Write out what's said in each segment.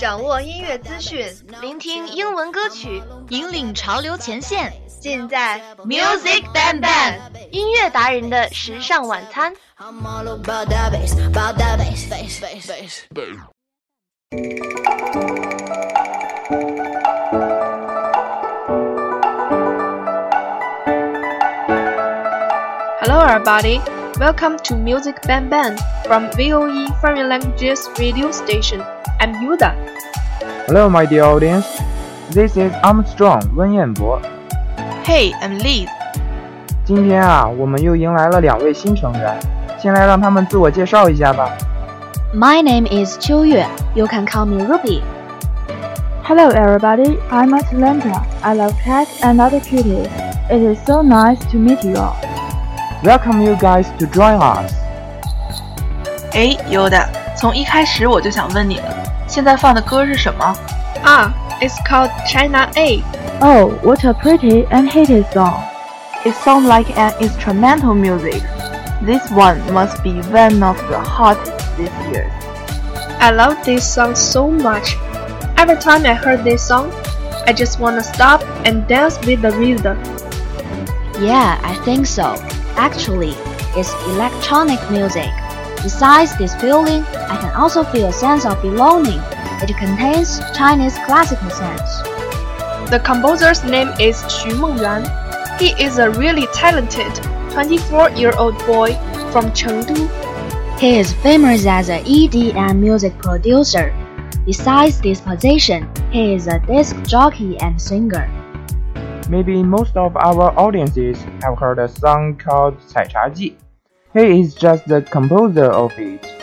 掌握音乐资讯，聆听英文歌曲，引领潮流前线。尽在 Music Bang Bang 音乐达人的时尚晚餐。 I'm all about that bass, about that bass, bass, bass, bass. Hello, everybody. Welcome to Music Bang Bang from VOE Foreign Languages Radio Station. I'm Yuda. Hello, my dear audience. This is Armstrong 温彦博。 Hey, I'm Liz. 今天啊，我们又迎来了两位新成员，先来让他们自我介绍一下吧。 My name is 秋月. You can call me Ruby. Hello everybody, I'm Atlanta. I love cats and other cuties. It is so nice to meet you all. Welcome you guys to join us. 哎，优的，从一开始我就想问你了， 现在放的歌是什么？ Ah, it's called China A. Oh, what a pretty and heated song. It sounds like an instrumental music. This one must be one of the hottest this year. I love this song so much. Every time I heard this song, I just wanna stop and dance with the rhythm. Yeah, I think so. Actually, it's electronic music. Besides this feeling, I can also feel a sense of belonging. It contains Chinese classical sense. The composer's name is Xu Mengyuan. He is a really talented 24-year-old boy from Chengdu. He is famous as an EDM music producer. Besides this position, he is a disc jockey and singer. Maybe most of our audiences have heard a song called Cai Cha Ji. He is just the composer of it.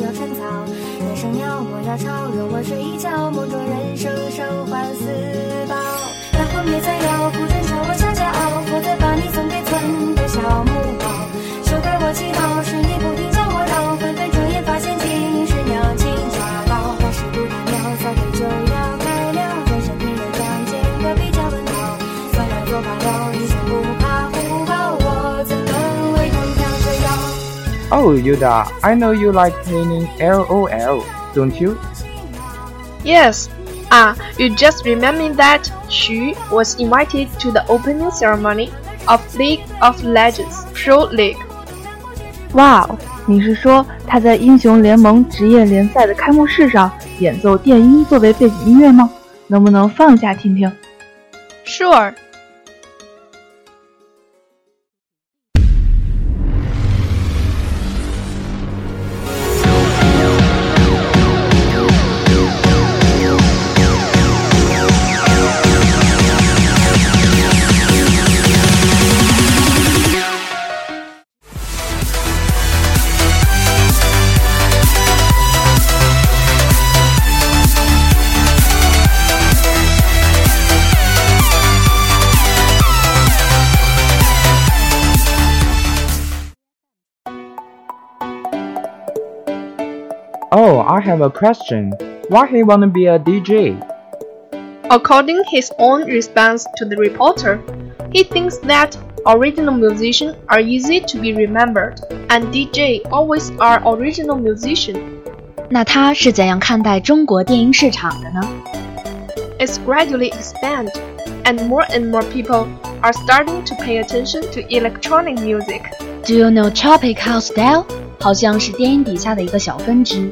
要趁早。人生要莫要吵，容我睡一觉，梦中人生生欢四宝。大婚别再要，不准叫我小骄傲，否则把你送给村的小木偶。休怪我气恼。Oh, Yuda, I know you like playing LOL, don't you? Yes. Ah, you just remind me that Xu was invited to the opening ceremony of League of Legends Pro League. 哇哦，你是说他在英雄联盟职业联赛的开幕式上演奏电音作为背景音乐吗？能不能放一下听听？Sure. Oh, I have a question. Why he wanna be a DJ? According his own response to the reporter, he thinks that original musicians are easy to be remembered, and DJ always are original musician. 那他是怎样看待中国电音市场的呢？It's gradually expand, and more and more people are starting to pay attention to electronic music. Do you know Tropic House Style? 好像是电音底下的一个小分支。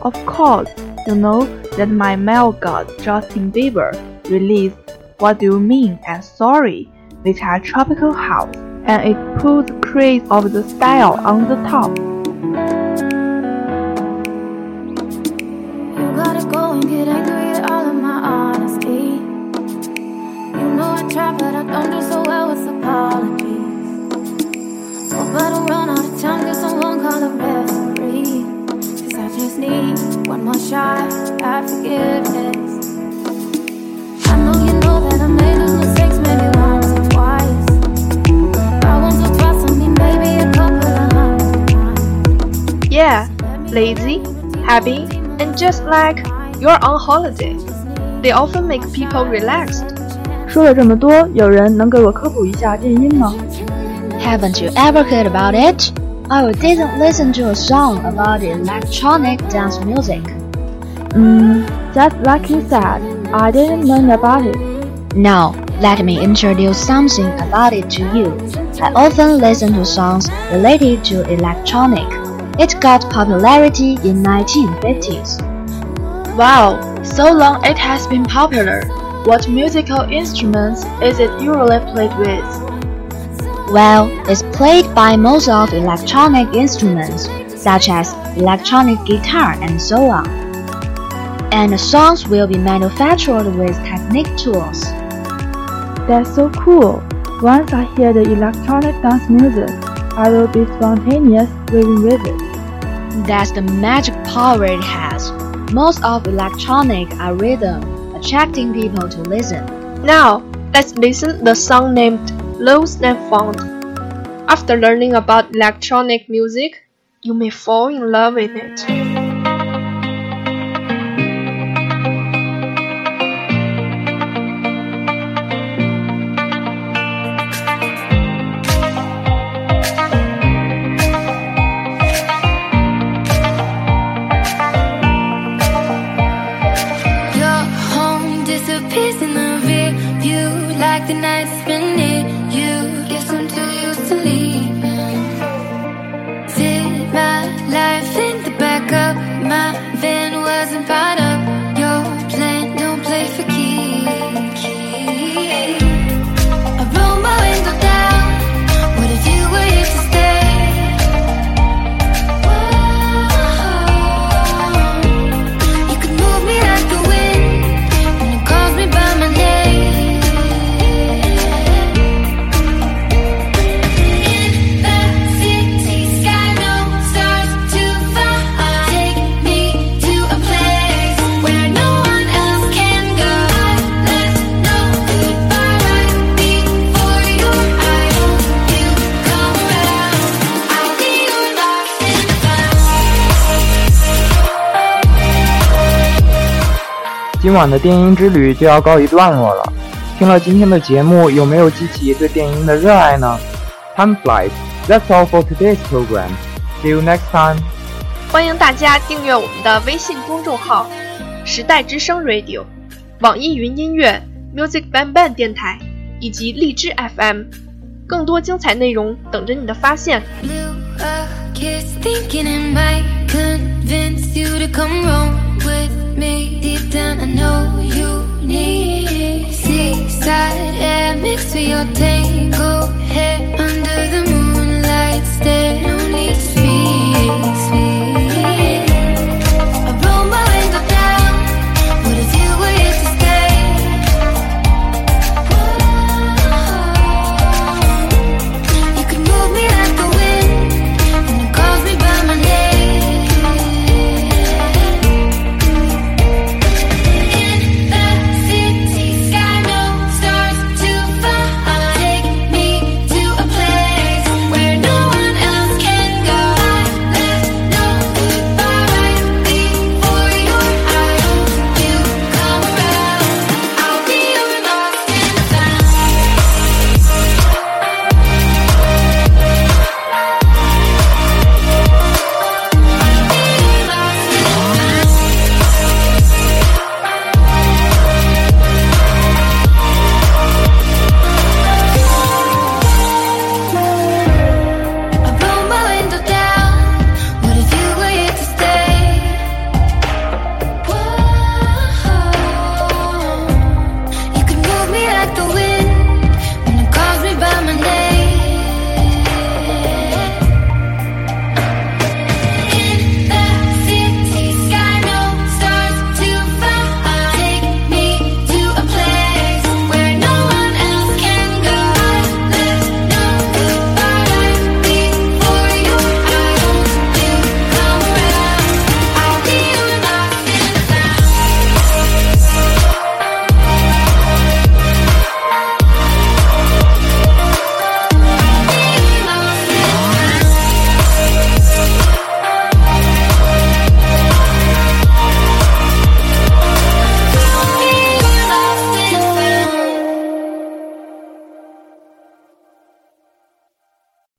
Of course, you know that my male god Justin Bieber released What Do You Mean and Sorry, which are tropical house, and it puts craze of the style on the top. You gotta go and get angry at all of my honesty. You know I try, but I don't do so Oh, but I run out of time, cause someone call a referee. Cause I just need one more shot at forgiveness. I know you know that I made those mistakes maybe once or twice. Not once or twice, I mean maybe a couple of hundred times. Yeah, lazy, happy, and just like you're on holiday. They often make people relaxed. 说了这么多，有人能给我科普一下电音吗 Haven't you ever heard about it? I didn't listen to a song about electronic dance music. Mm, just like you said, I didn't learn about it. Now, let me introduce something about it to you. I often listen to songs related to electronic. It got popularity in 1950s. Wow, so long it has been popular. What musical instruments is it usually played with? Well, it's played by most of electronic instruments, such as electronic guitar and so on. And the songs will be manufactured with technique tools. That's so cool. Once I hear the electronic dance music, I will be spontaneous rhythm with it. That's the magic power it has. Most of electronic are rhythm, attracting people to listen. Now, let's listen the song named Lost and Found. After learning about electronic music, you may fall in love with it. The rear like the night's 今晚的电音之旅就要告一段落了。听了今天的节目，有没有激起对电音的热爱呢？Time flies. That's all for today's program. See you next time. 欢迎大家订阅我们的微信公众号“时代之声 Radio”、网易云音乐 Music Ban Ban 电台以及荔枝 FM。更多精彩内容等着你的发现。Blew a with me. Deep down, I know you need seaside air mixed with your tangled hair under the moonlight stare. No need